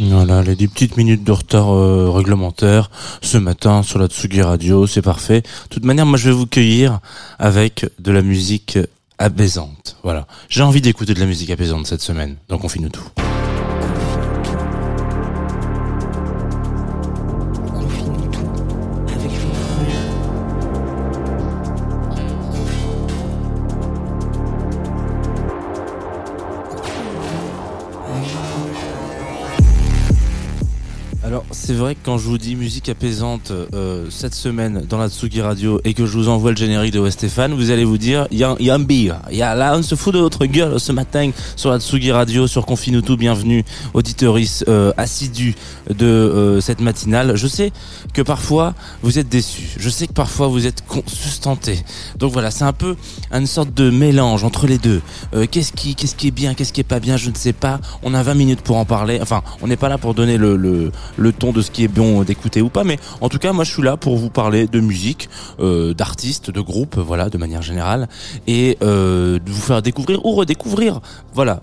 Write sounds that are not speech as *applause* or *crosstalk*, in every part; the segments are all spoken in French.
Voilà, les 10 petites minutes de retard euh, réglementaire ce matin sur la Tsugi Radio, c'est parfait. De toute manière, moi je vais vous cueillir avec de la musique apaisante. Voilà, j'ai envie d'écouter de la musique apaisante cette semaine, donc on finit tout. Vrai que quand je vous dis musique apaisante euh, cette semaine dans la Tsugi Radio et que je vous envoie le générique de Westéphane, vous allez vous dire il y a, y a on se fout de votre gueule ce matin sur la Tsugi Radio sur Confinuto, bienvenue auditoris euh, assidus de euh, cette matinale. Je sais que parfois vous êtes déçus, je sais que parfois vous êtes sustentés. Donc voilà, c'est un peu une sorte de mélange entre les deux. Euh, qu'est-ce qui est bien, qu'est-ce qui est pas bien, je ne sais pas. On a 20 minutes pour en parler. Enfin, on n'est pas là pour donner le ton de ce qui est bon d'écouter ou pas, mais en tout cas, moi, je suis là pour vous parler de musique, euh, d'artistes, de groupes, voilà, de manière générale, et euh, de vous faire découvrir ou redécouvrir, voilà.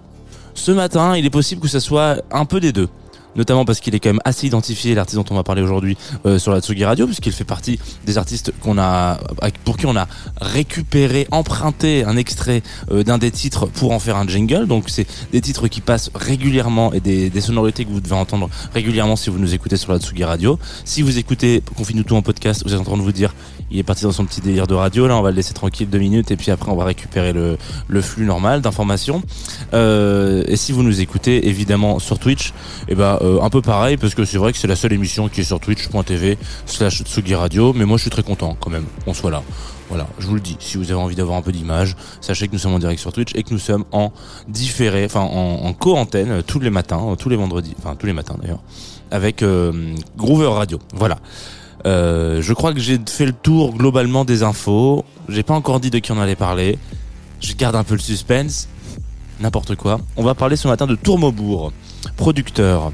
Ce matin, il est possible que ça soit un peu des deux. Notamment parce qu'il est quand même assez identifié, l'artiste dont on va parler aujourd'hui euh, sur la Tsugi Radio, puisqu'il fait partie des artistes qu'on a, pour qui on a récupéré, emprunté un extrait euh, d'un des titres pour en faire un jingle. Donc c'est des titres qui passent régulièrement et des, des sonorités que vous devez entendre régulièrement si vous nous écoutez sur la Tsugi Radio. Si vous écoutez Confine tout en podcast, vous êtes en train de vous dire, il est parti dans son petit délire de radio. Là, on va le laisser tranquille deux minutes et puis après on va récupérer le, le flux normal d'informations. Euh, et si vous nous écoutez évidemment sur Twitch, et ben euh, un peu pareil parce que c'est vrai que c'est la seule émission qui est sur twitch.tv slash Tsugi Radio. Mais moi je suis très content quand même qu'on soit là. Voilà, je vous le dis, si vous avez envie d'avoir un peu d'image, sachez que nous sommes en direct sur Twitch et que nous sommes en différé, enfin en, en co-antenne euh, tous les matins, euh, tous les vendredis, enfin tous les matins d'ailleurs, avec Groover Radio. Voilà. Je crois que j'ai fait le tour globalement des infos. J'ai pas encore dit de qui on allait parler. Je garde un peu le suspense. N'importe quoi. On va parler ce matin de Tourmaubourg, producteur.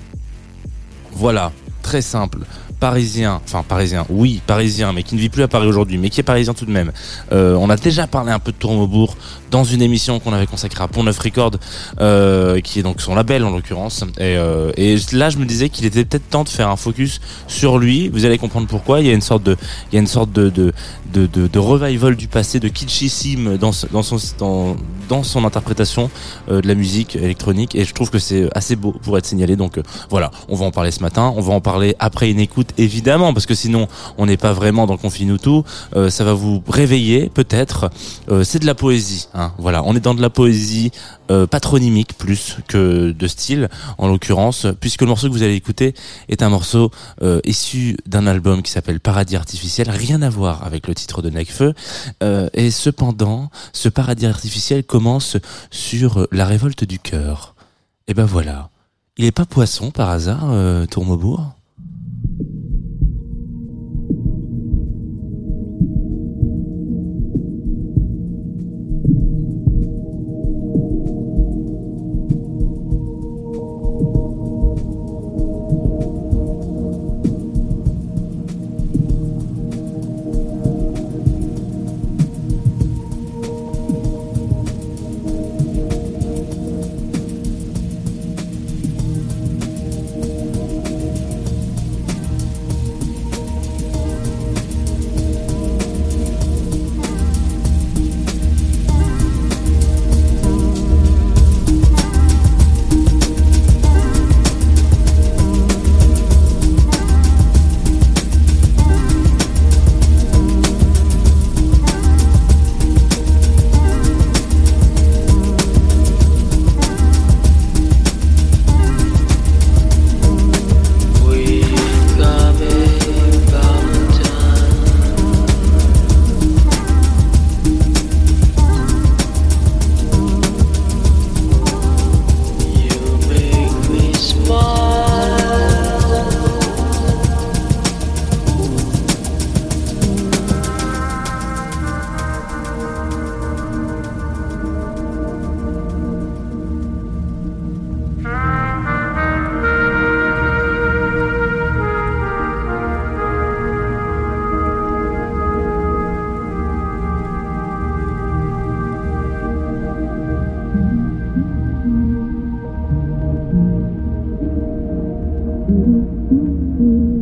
Voilà, très simple. Parisien, enfin parisien, oui, parisien, mais qui ne vit plus à Paris aujourd'hui, mais qui est parisien tout de même. Euh, on a déjà parlé un peu de Tourmaubourg dans une émission qu'on avait consacrée à Pont Neuf Record, euh, qui est donc son label en l'occurrence. Et, euh, là, je me disais qu'il était peut-être temps de faire un focus sur lui. Vous allez comprendre pourquoi. Il y a une sorte de, il y a une sorte de, de, de, de revival du passé, de kitschissime dans, dans son dans, dans son interprétation euh, de la musique électronique. Et je trouve que c'est assez beau pour être signalé. Donc euh, voilà, on va en parler ce matin. On va en parler après une écoute évidemment, parce que sinon on n'est pas vraiment dans le Confinuto. Euh, ça va vous réveiller peut-être. Euh, c'est de la poésie. Hein, voilà, on est dans de la poésie euh, patronymique plus que de style en l'occurrence, puisque le morceau que vous allez écouter est un morceau euh, issu d'un album qui s'appelle Paradis artificiel, rien à voir avec le titre de Necfeu. Euh, et cependant, ce paradis artificiel commence sur la révolte du cœur. Et ben voilà. Il est pas poisson par hasard, euh, Mm-hmm.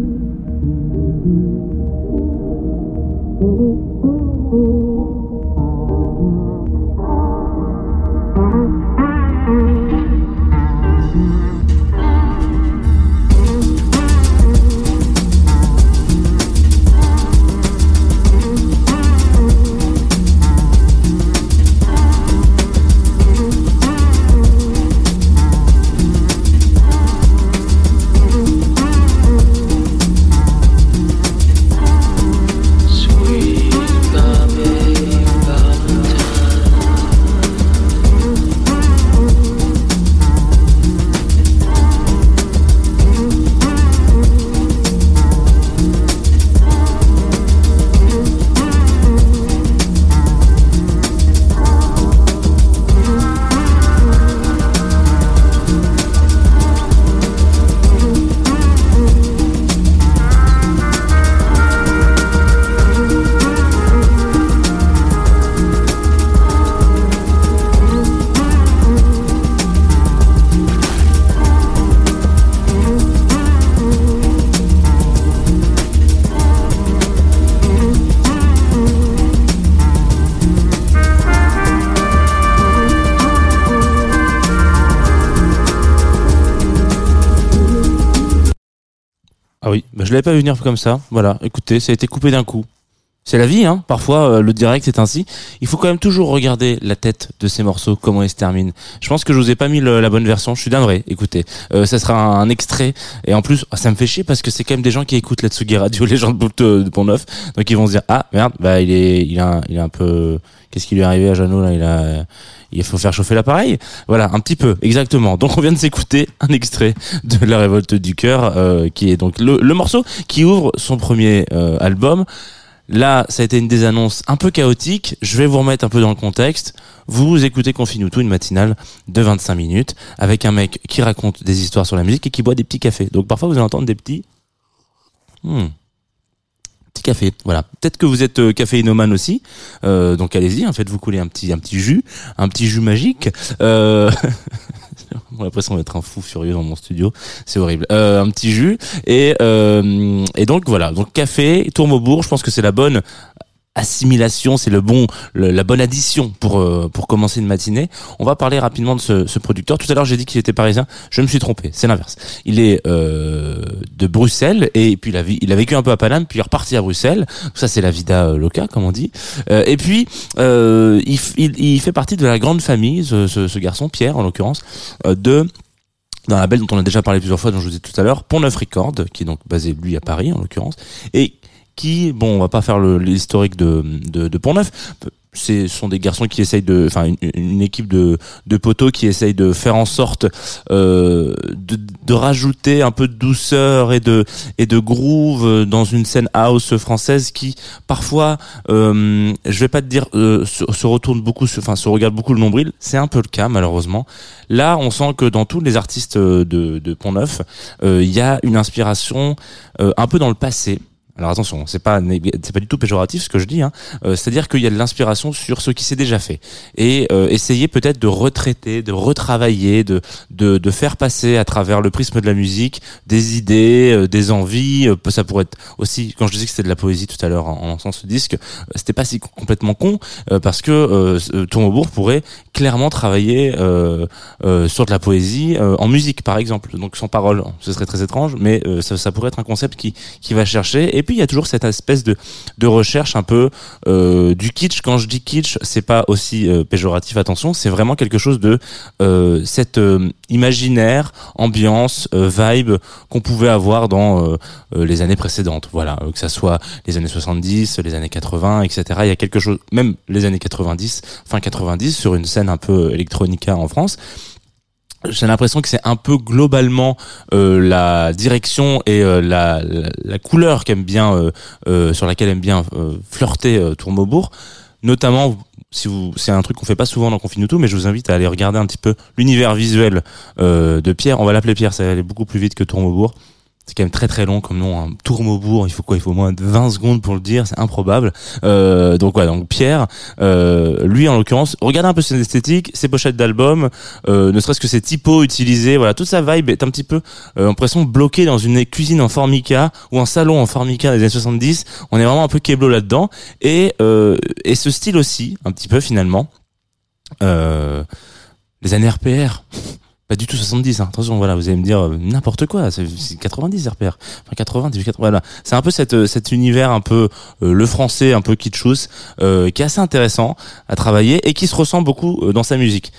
L'avais pas vu venir comme ça. Voilà, écoutez, ça a été coupé d'un coup. C'est la vie, hein. Parfois, euh, le direct est ainsi. Il faut quand même toujours regarder la tête de ces morceaux, comment ils se terminent. Je pense que je vous ai pas mis la bonne version. Je suis vrai. Écoutez, euh, ça sera un, extrait. Et en plus, ah, ça me fait chier parce que c'est quand même des gens qui écoutent la Tsugi Radio, *laughs* les gens de, Bout- de Pont-Neuf. Donc ils vont se dire, ah merde, bah il est, il a, il un peu. Qu'est-ce qui lui est arrivé à Jeannot là? Il a. Il faut faire chauffer l'appareil. Voilà, un petit peu, exactement. Donc on vient de s'écouter un extrait de La Révolte du cœur, euh, qui est donc le, le morceau qui ouvre son premier euh, album. Là, ça a été une des annonces un peu chaotique. Je vais vous remettre un peu dans le contexte. Vous écoutez Confine tout, une matinale de 25 minutes, avec un mec qui raconte des histoires sur la musique et qui boit des petits cafés. Donc parfois vous allez entendre des petits... Hmm. Petit café, voilà. Peut-être que vous êtes euh, caféinomane aussi, euh, donc allez-y, hein, faites-vous couler un petit un petit jus, un petit jus magique. Euh... *laughs* J'ai l'impression d'être un fou furieux dans mon studio, c'est horrible. Euh, un petit jus. Et euh, et donc voilà, donc café, tourmebourg, je pense que c'est la bonne assimilation, c'est le bon, le- la bonne addition pour euh, pour commencer une matinée. On va parler rapidement de ce, ce producteur. Tout à l'heure, j'ai dit qu'il était parisien. Je me suis trompé. C'est l'inverse. Il est euh, de Bruxelles et puis il a, il a vécu un peu à Paname, puis il est reparti à Bruxelles. Ça, c'est la vida euh, loca, comme on dit. Euh, et puis, euh, il, il, il fait partie de la grande famille, ce, ce, ce garçon Pierre, en l'occurrence, euh, de dans la belle dont on a déjà parlé plusieurs fois, dont je vous ai dit tout à l'heure, Pont Neuf Record, qui est donc basé lui à Paris en l'occurrence, et qui, bon, on va pas faire l'historique de, de, de Pont Neuf. C'est, ce sont des garçons qui essayent de, enfin, une, équipe de, de poteaux qui essayent de faire en sorte euh, de, de rajouter un peu de douceur et de et de groove dans une scène house française qui parfois, euh, je vais pas te dire, euh, se, retourne beaucoup, enfin, se regarde beaucoup le nombril. C'est un peu le cas malheureusement. Là, on sent que dans tous les artistes de, de Pont Neuf, euh, il y a une inspiration euh, un peu dans le passé. Alors attention, c'est pas c'est pas du tout péjoratif ce que je dis. Hein. Euh, C'est-à-dire qu'il y a de l'inspiration sur ce qui s'est déjà fait et euh, essayer peut-être de retraiter, de retravailler, de, de de faire passer à travers le prisme de la musique des idées, euh, des envies. euh, ça pourrait être aussi quand je disais que c'était de la poésie tout à l'heure en en lançant ce disque, euh, c'était pas si complètement con euh, parce que euh, Tourmebourg pourrait clairement travailler sur de la poésie en musique par exemple, donc sans parole. Ce serait très étrange, mais ça, ça pourrait être un concept qui qui va chercher. Et puis il y a toujours cette espèce de de recherche un peu euh, du kitsch. Quand je dis kitsch, c'est pas aussi euh, péjoratif. Attention, c'est vraiment quelque chose de euh, cette euh, imaginaire, ambiance, vibe qu'on pouvait avoir dans les années précédentes. Voilà, que ça soit les années 70, les années 80, etc. Il y a quelque chose, même les années 90, fin 90, sur une scène un peu électronica en France j'ai l'impression que c'est un peu globalement euh, la direction et euh, la, la, la couleur qu'aime bien euh, euh, sur laquelle aime bien euh, flirter euh, Tourmaubourg. Notamment si vous c'est un truc qu'on fait pas souvent dans Confine tout mais je vous invite à aller regarder un petit peu l'univers visuel de Pierre. On va l'appeler Pierre ça va aller beaucoup plus vite que Tourmaubourg c'est quand même très très long comme nom, un Tourmaubourg, il faut quoi? Il faut au moins 20 secondes pour le dire, c'est improbable. Euh, donc voilà, donc Pierre, euh, lui en l'occurrence, regardez un peu son esthétique, ses pochettes d'albums, euh, ne serait-ce que ses typos utilisés, voilà, toute sa vibe est un petit peu euh, l'impression bloquée dans une cuisine en formica ou un salon en formica des années 70. On est vraiment un peu keblo là-dedans et euh, et ce style aussi, un petit peu finalement. Euh, les années RPR. *laughs* Pas du tout 70, hein. attention, voilà, vous allez me dire euh, n'importe quoi, c'est c'est 90 RPR, enfin 80, 18, 80, voilà. C'est un peu cette, euh, cet univers un peu euh, le français, un peu kitschous, euh, qui est assez intéressant à travailler et qui se ressent beaucoup euh, dans sa musique.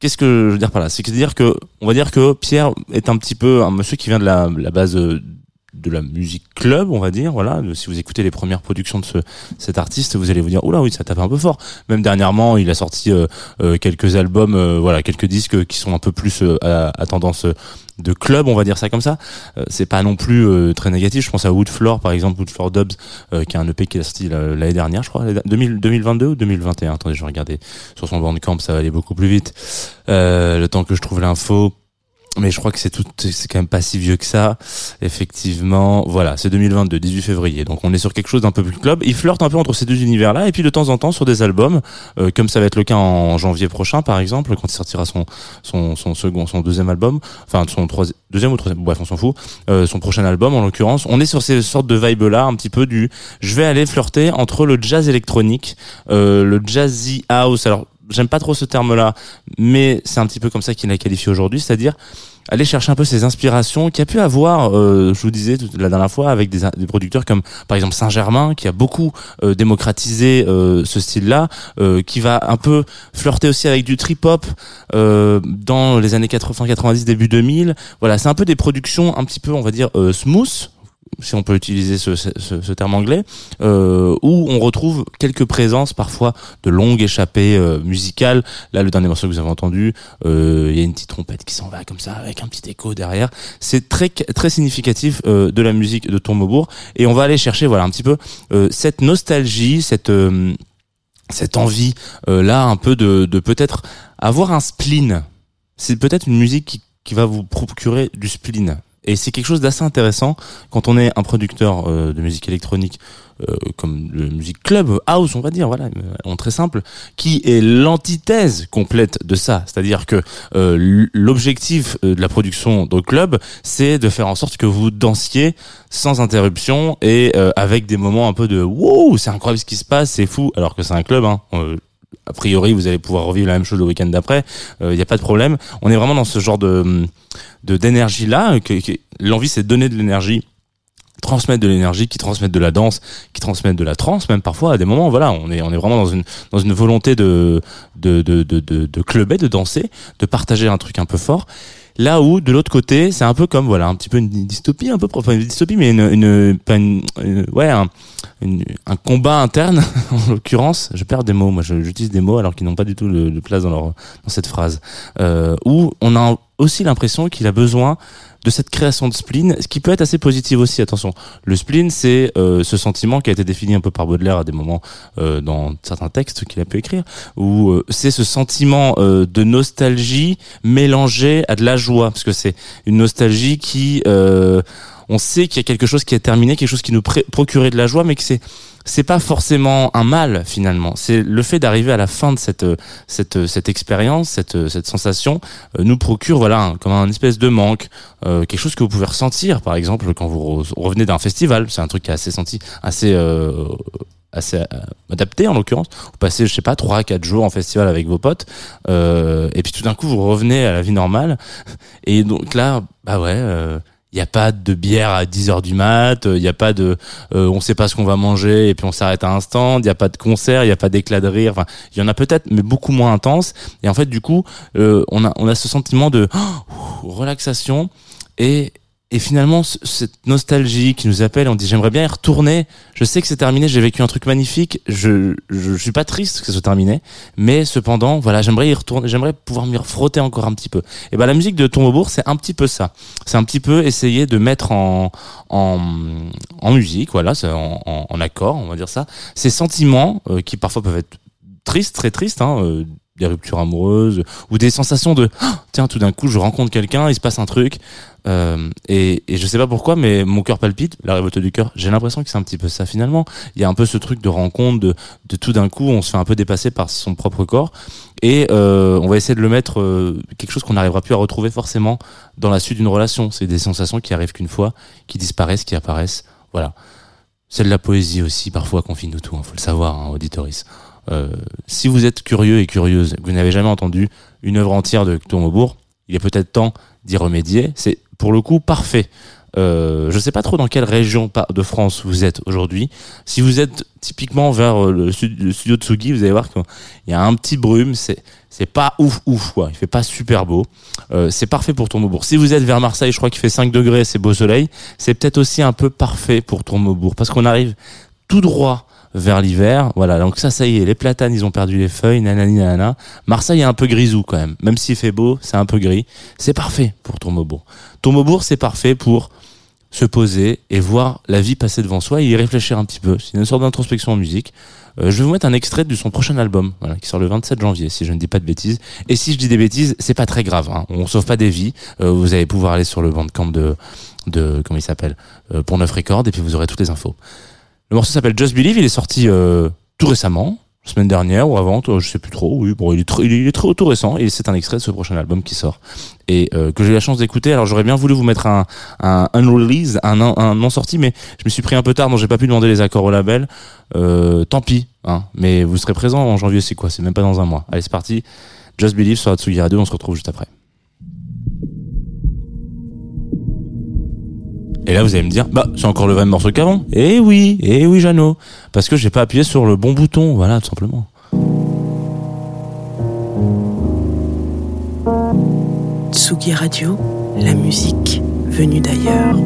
Qu'est-ce que je veux dire par là? C'est-à-dire que, on va dire que Pierre est un petit peu un monsieur qui vient de la, la base euh, de la musique club, on va dire. Voilà, si vous écoutez les premières productions de ce, cet artiste, vous allez vous dire, oula, oui, ça tape un peu fort. Même dernièrement, il a sorti euh, euh, quelques albums, euh, voilà, quelques disques qui sont un peu plus à, tendance de club, on va dire ça comme ça. C'est pas non plus très négatif. Je pense à Woodfloor, par exemple, Woodfloor Dubs, qui est un EP qui a sorti l'année dernière, je crois, l'année- 2000 2022 ou 2021. Attendez, je vais regarder sur son bandcamp, ça va aller beaucoup plus vite. Le temps que je trouve l'info. Mais je crois que c'est tout, c'est quand même pas si vieux que ça. Effectivement, voilà, c'est 2022, 18 février. Donc on est sur quelque chose d'un peu plus club. Il flirte un peu entre ces deux univers-là, et puis de temps en temps sur des albums, euh, comme ça va être le cas en janvier prochain, par exemple, quand il sortira son son son second, son deuxième album, enfin son troisième, deuxième ou troisième, bref, on s'en fout. Euh, son prochain album, en l'occurrence, on est sur ces sortes de vibes-là, un petit peu du, je vais aller flirter entre le jazz électronique, euh, le jazzy house. J'aime pas trop ce terme-là, mais c'est un petit peu comme ça qu'il l'a qualifié aujourd'hui, c'est-à-dire aller chercher un peu ces inspirations qu'il a pu avoir, euh, je vous disais la dernière fois, avec des, producteurs comme par exemple Saint-Germain, qui a beaucoup euh, démocratisé euh, ce style-là, euh, qui va un peu flirter aussi avec du trip-hop euh, dans les années 80-90, début 2000. Voilà, c'est un peu des productions un petit peu, on va dire, euh, smooth, si on peut utiliser ce, ce, ce terme anglais, euh, où on retrouve quelques présences parfois de longues échappées euh, musicales. Là, le dernier morceau que vous avez entendu, euh, il y a une petite trompette qui s'en va comme ça, avec un petit écho derrière. C'est très très significatif euh, de la musique de Tourmaubourg, et on va aller chercher voilà un petit peu euh, cette nostalgie, cette cette envie là un peu de, de peut-être avoir un spleen. C'est peut-être une musique qui, qui va vous procurer du spleen. Et c'est quelque chose d'assez intéressant quand on est un producteur euh, de musique électronique euh, comme de musique club, house, on va dire, voilà, euh, en très simple, qui est l'antithèse complète de ça. C'est-à-dire que euh, l'objectif euh, de la production de club, c'est de faire en sorte que vous dansiez sans interruption et euh, avec des moments un peu de wow, c'est incroyable ce qui se passe, c'est fou, alors que c'est un club. Hein. Euh, a priori, vous allez pouvoir revivre la même chose le week-end d'après. Il n'y a pas de problème. On est vraiment dans ce genre de d'énergie là. Que, que- L'envie, c'est de donner de l'énergie transmettre de l'énergie, qui transmettent de la danse, qui transmettent de la trance, même parfois à des moments. Voilà, on est on est vraiment dans une dans une volonté de de de de de, de clubber, de danser, de partager un truc un peu fort. Là où de l'autre côté, c'est un peu comme voilà un petit peu une dystopie, un peu enfin, une dystopie, mais une, une, pas une- une- ouais un, une- un combat interne *laughs* en l'occurrence. Je perds des mots, moi j'utilise des mots alors qu'ils n'ont pas du tout de place dans leur dans cette phrase. Euh, où on a aussi l'impression qu'il a besoin de cette création de spleen, ce qui peut être assez positif aussi. Attention, le spleen, c'est euh, ce sentiment qui a été défini un peu par Baudelaire à des moments euh, dans certains textes qu'il a pu écrire, où euh, c'est ce sentiment euh, de nostalgie mélangé à de la joie, parce que c'est une nostalgie qui, euh, on sait qu'il y a quelque chose qui est terminé, quelque chose qui nous procurait de la joie, mais que c'est c'est pas forcément un mal finalement. C'est le fait d'arriver à la fin de cette cette cette expérience, cette cette sensation euh, nous procure voilà un- comme un espèce de manque, euh, quelque chose que vous pouvez ressentir par exemple quand vous re- revenez d'un festival. C'est un truc qui est assez senti, assez euh, assez euh, adapté en l'occurrence. Vous passez je sais pas trois quatre jours en festival avec vos potes euh, et puis tout d'un coup vous revenez à la vie normale et donc là bah ouais. euh, il n'y a pas de bière à 10 heures du mat, il n'y a pas de euh, on sait pas ce qu'on va manger et puis on s'arrête à un stand, il n'y a pas de concert, il n'y a pas d'éclat de rire, enfin il y en a peut-être mais beaucoup moins intense. Et en fait du coup euh, on a on a ce sentiment de *gasps* relaxation et et finalement ce- cette nostalgie qui nous appelle, on dit j'aimerais bien y retourner. Je sais que c'est terminé, j'ai vécu un truc magnifique, je, je suis pas triste que ce soit terminé, mais cependant voilà j'aimerais y retourner, j'aimerais pouvoir m'y frotter encore un petit peu. Et ben la musique de Tourmaubourg c'est un petit peu ça c'est un petit peu essayer de mettre en en, en musique, voilà, en, en, en accord, on va dire ça, ces sentiments euh, qui parfois peuvent être tristes, très tristes, hein, euh, des ruptures amoureuses ou des sensations de Ah, tiens tout d'un coup je rencontre quelqu'un, il se passe un truc euh, et, et je sais pas pourquoi mais mon cœur palpite, la révolte du cœur. J'ai l'impression que c'est un petit peu ça finalement. Il y a un peu ce truc de rencontre, de, de tout d'un coup on se fait un peu dépasser par son propre corps et euh, on va essayer de le mettre euh, quelque chose qu'on n'arrivera plus à retrouver forcément dans la suite d'une relation. C'est des sensations qui arrivent qu'une fois, qui disparaissent, qui apparaissent. Voilà. C'est de la poésie aussi, parfois, qu'on finit tout, hein, faut le savoir, hein, auditoris. Euh, si vous êtes curieux et curieuse, vous n'avez jamais entendu une œuvre entière de Tourmaubourg, il est peut-être temps d'y remédier. C'est pour le coup parfait. Euh, je sais pas trop dans quelle région de France vous êtes aujourd'hui. Si vous êtes typiquement vers euh, le, sud- studio de Tsugi, vous allez voir qu'il y a un petit brume. C'est c'est pas ouf ouf quoi. Il fait pas super beau. C'est parfait pour Tourmaubourg. Si vous êtes vers Marseille, je crois qu'il fait 5 degrés, c'est beau soleil. C'est peut-être aussi un peu parfait pour Tourmaubourg parce qu'on arrive tout droit vers l'hiver. Voilà, donc ça, ça y est, les platanes, ils ont perdu les feuilles, nanani nanana. Marseille est un peu grisou quand même. Même s'il fait beau, c'est un peu gris. C'est parfait pour Tourmaubourg. Tourmaubourg, c'est parfait pour se poser et voir la vie passer devant soi et y réfléchir un petit peu. C'est une sorte d'introspection en musique. Euh, je vais vous mettre un extrait de son prochain album, voilà, qui sort le 27 janvier, si je ne dis pas de bêtises. Et si je dis des bêtises, c'est pas très grave. Hein. On sauve pas des vies. Euh, vous allez pouvoir aller sur le bandcamp de, de comment il s'appelle, euh, pour 9 Records, et puis vous aurez toutes les infos. Le morceau s'appelle Just Believe. Il est sorti euh, tout récemment, semaine dernière ou avant, euh, je sais plus trop. Oui, bon, il est, il est très tout récent et c'est un extrait de ce prochain album qui sort et euh, que j'ai eu la chance d'écouter. Alors j'aurais bien voulu vous mettre un un un, un, un non sorti, mais je me suis pris un peu tard, donc j'ai pas pu demander les accords au label. Euh, tant pis, hein. Mais vous serez présent en janvier, c'est quoi? C'est même pas dans un mois. Allez, c'est parti. Just Believe sur Atsugi Radio. On se retrouve juste après. Et là, vous allez me dire, bah, c'est encore le même morceau qu'avant. Eh oui, eh oui, Jeannot. Parce que j'ai pas appuyé sur le bon bouton, voilà, tout simplement. Tsugi Radio, la musique venue d'ailleurs.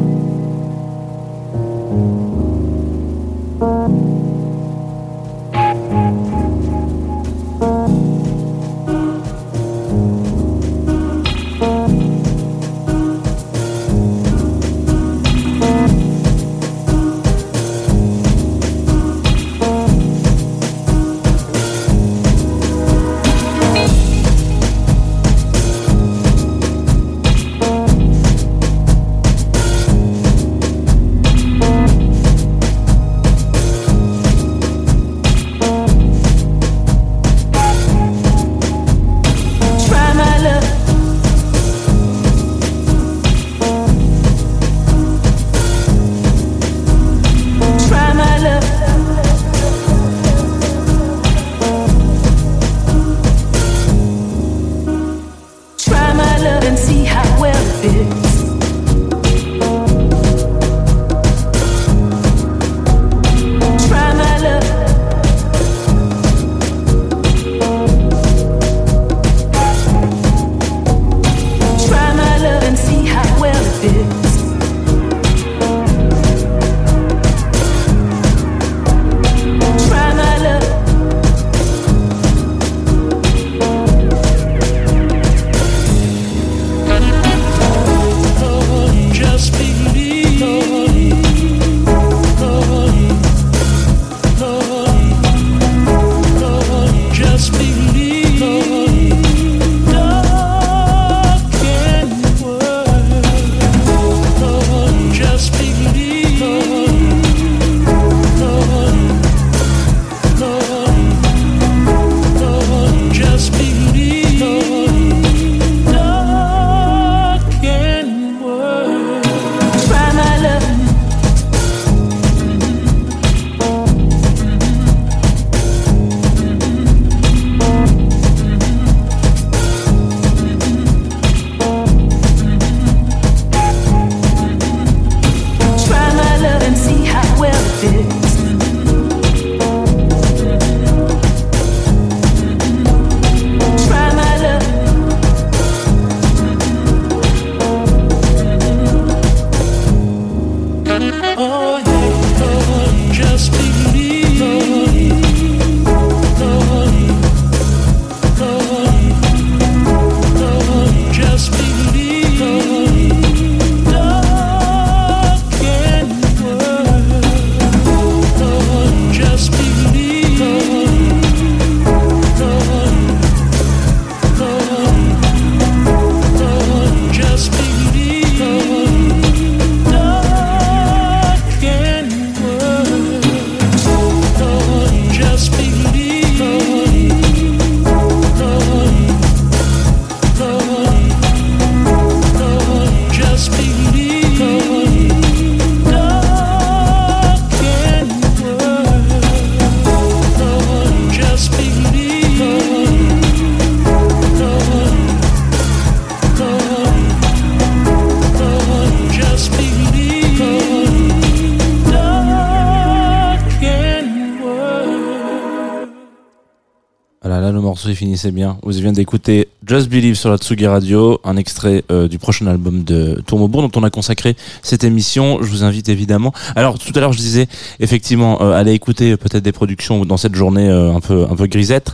Morceau il finissait bien. Vous venez d'écouter Just Believe sur la Tsugi Radio, un extrait euh, du prochain album de Tourmobourg dont on a consacré cette émission. Je vous invite évidemment. Alors tout à l'heure je disais effectivement euh, allez écouter euh, peut-être des productions dans cette journée euh, un peu un peu grisette,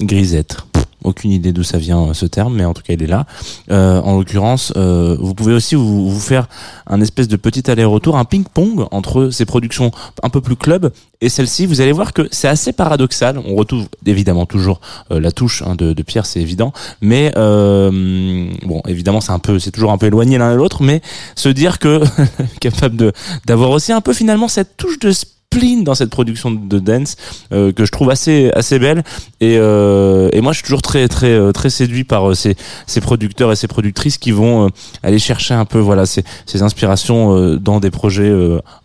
grisette. Aucune idée d'où ça vient euh, ce terme, mais en tout cas il est là. Euh, en l'occurrence, euh, vous pouvez aussi vous, faire un espèce de petit aller-retour, un ping-pong entre ces productions un peu plus club et celle-ci. Vous allez voir que c'est assez paradoxal. On retrouve évidemment toujours la touche hein, de, Pierre, c'est évident, mais bon, évidemment c'est un peu, c'est toujours un peu éloigné l'un de l'autre, mais se dire que *laughs* capable de d'avoir aussi un peu finalement cette touche de spleen dans cette production de dance euh, que je trouve assez assez belle. Et euh, et moi je suis toujours très très euh, très séduit par euh, ces ces producteurs et ces productrices qui vont euh, aller chercher un peu voilà ces ces inspirations euh, dans des projets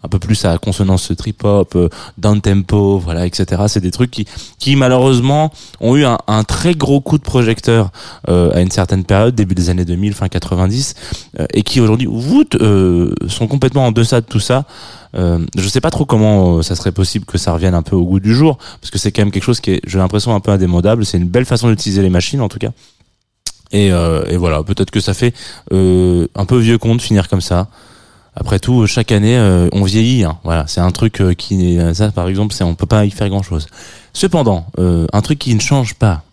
un peu plus à consonance trip hop down tempo voilà etc c'est des trucs qui qui malheureusement ont eu un, un très gros coup de projecteur à une certaine période début des années 2000 fin 90 euh, et qui aujourd'hui euh, sont complètement en deçà de tout ça euh, je sais pas trop comment euh, ça serait possible que ça revienne un peu au goût du jour, parce que c'est quand même quelque chose qui est, j'ai l'impression, un peu indémodable. C'est une belle façon d'utiliser les machines, en tout cas. Et, euh, et voilà, peut-être que ça fait euh, un peu vieux con de finir comme ça. Après tout, chaque année, euh, on vieillit. hein. Voilà, c'est un truc euh, qui n'est ça, par exemple, c'est on peut pas y faire grand-chose. Cependant, euh, un truc qui ne change pas.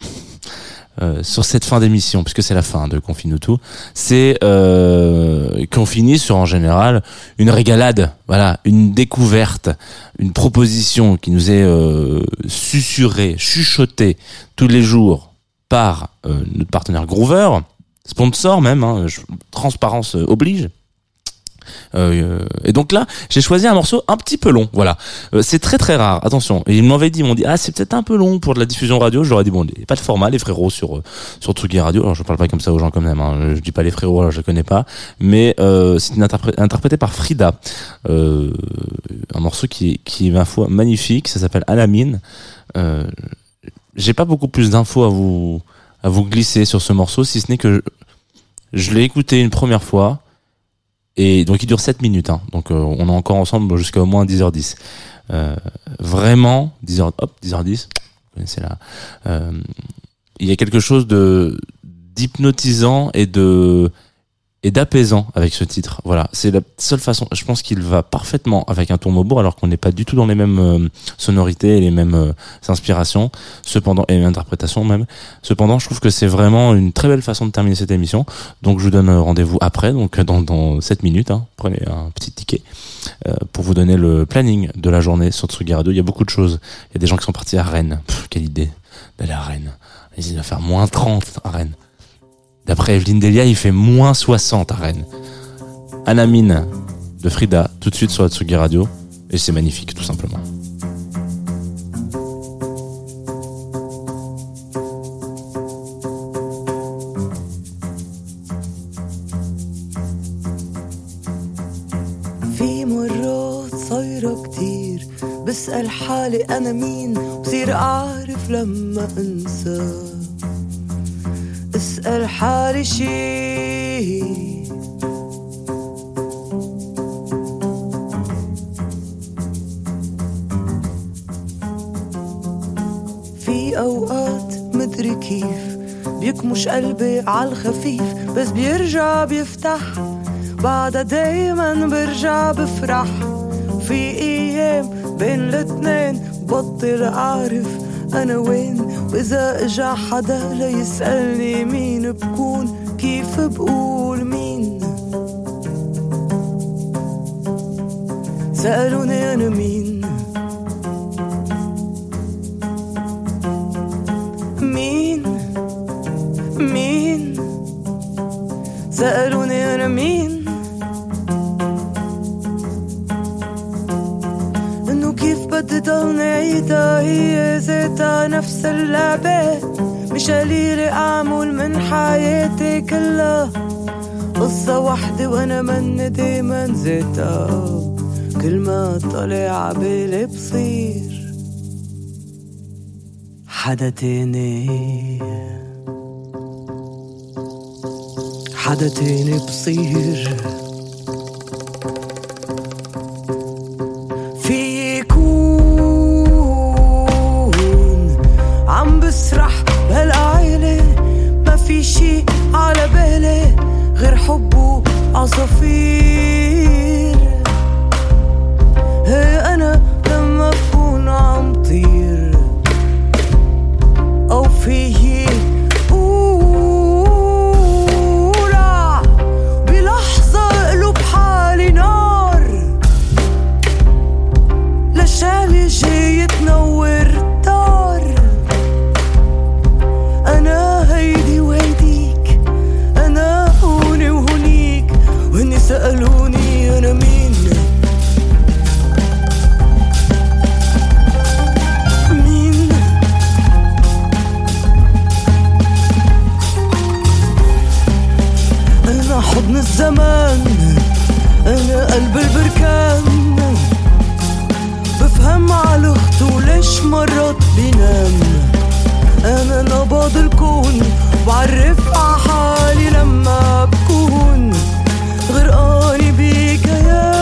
Euh, sur cette fin d'émission, puisque c'est la fin de Confine tout, c'est euh, qu'on finit sur en général une régalade, voilà, une découverte, une proposition qui nous est euh, susurrée, chuchotée tous les jours par euh, notre partenaire Groover, sponsor même, hein, transparence euh, oblige. Euh, et donc là, j'ai choisi un morceau un petit peu long. Voilà, Euh, c'est très très rare. Attention. Et ils m'avaient dit, ils m'ont dit, ah c'est peut-être un peu long pour de la diffusion radio. Ai dit bon, il y a pas de format, les frérots sur euh, sur Tsugi Radio. Alors je parle pas comme ça aux gens quand même. Hein. Je dis pas les frérots, alors je les connais pas. Mais c'est interpré- interprété par Frida. Un morceau qui qui est ma foi magnifique. Ça s'appelle Alamine. J'ai pas beaucoup plus d'infos à vous à vous glisser sur ce morceau, si ce n'est que je l'ai écouté une première fois. Et donc il dure 7 minutes, hein. donc euh, on est encore ensemble jusqu'à au moins 10h10. Euh, vraiment, 10h, hop, 10h10, vous connaissez là. Euh, il y a quelque chose de d'hypnotisant et de et d'apaisant avec ce titre. Voilà, c'est la seule façon. Je pense qu'il va parfaitement avec un ton Maubourg, alors qu'on n'est pas du tout dans les mêmes euh, sonorités et les mêmes euh, inspirations. Cependant, et interprétations même. Cependant, je trouve que c'est vraiment une très belle façon de terminer cette émission. Donc, je vous donne rendez-vous après, donc dans, dans 7 minutes. hein. Prenez un petit ticket euh, pour vous donner le planning de la journée sur Tsugi Radio. Il y a beaucoup de choses. Il y a des gens qui sont partis à Rennes. Pff, quelle idée d'aller à Rennes. Il va faire moins 30 à Rennes. D'après Evelyne Delia, il fait moins 60 à Rennes. Anamine de Frida, tout de suite sur la Tsugi Radio. Et c'est magnifique, tout simplement. في مرات صايرة كتير بسأل حالي أنا مين بصير أعرف لما أنسى اسأل حالي شي في أوقات مدري كيف بيكمش قلبي عالخفيف بس بيرجع بيفتح. بعدها دايما برجع بفرح. في أيام بين الاتنين بطل أعرف أنا وين؟ وإذا إجا حدا ليسألني مين بكون كيف بقول مين؟ سألوني أنا مين؟ مين؟ مين؟ سألوني أنا مين؟ كيف بدي ضل نعيدها هي ذاتها نفس اللعبة مش قليلة أعمل من حياتي كلها قصة واحدة وأنا من دايما ذاتها كل ما طلع عبالي بصير حدا تاني حدا تاني بصير بسرح بهالعيلة ما في شي على بالي غير حب وعصافير الزمان أنا قلب البركان. بفهم على اخته ليش مرات بينام أنا نبض الكون بعرف حالي لما بكون. غرقاني بكياني